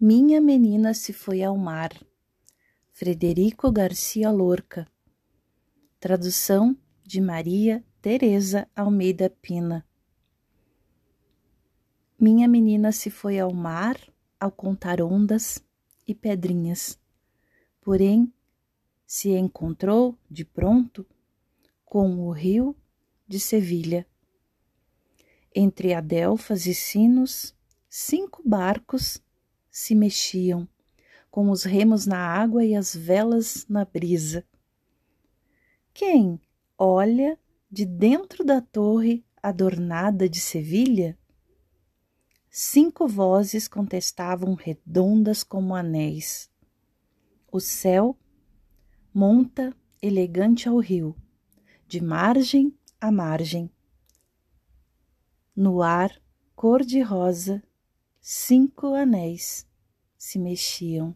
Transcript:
Minha menina se foi ao mar. Frederico Garcia Lorca. Tradução de Maria Teresa Almeida Pina. Minha menina se foi ao mar ao contar ondas e pedrinhas. Porém, se encontrou de pronto com o rio de Sevilha. Entre adelfas e sinos, cinco barcos se mexiam, com os remos na água e as velas na brisa. Quem olha de dentro da torre adornada de Sevilha? Cinco vozes contestavam redondas como anéis. O céu monta elegante ao rio, de margem a margem. No ar cor-de-rosa, cinco anéis se mexiam.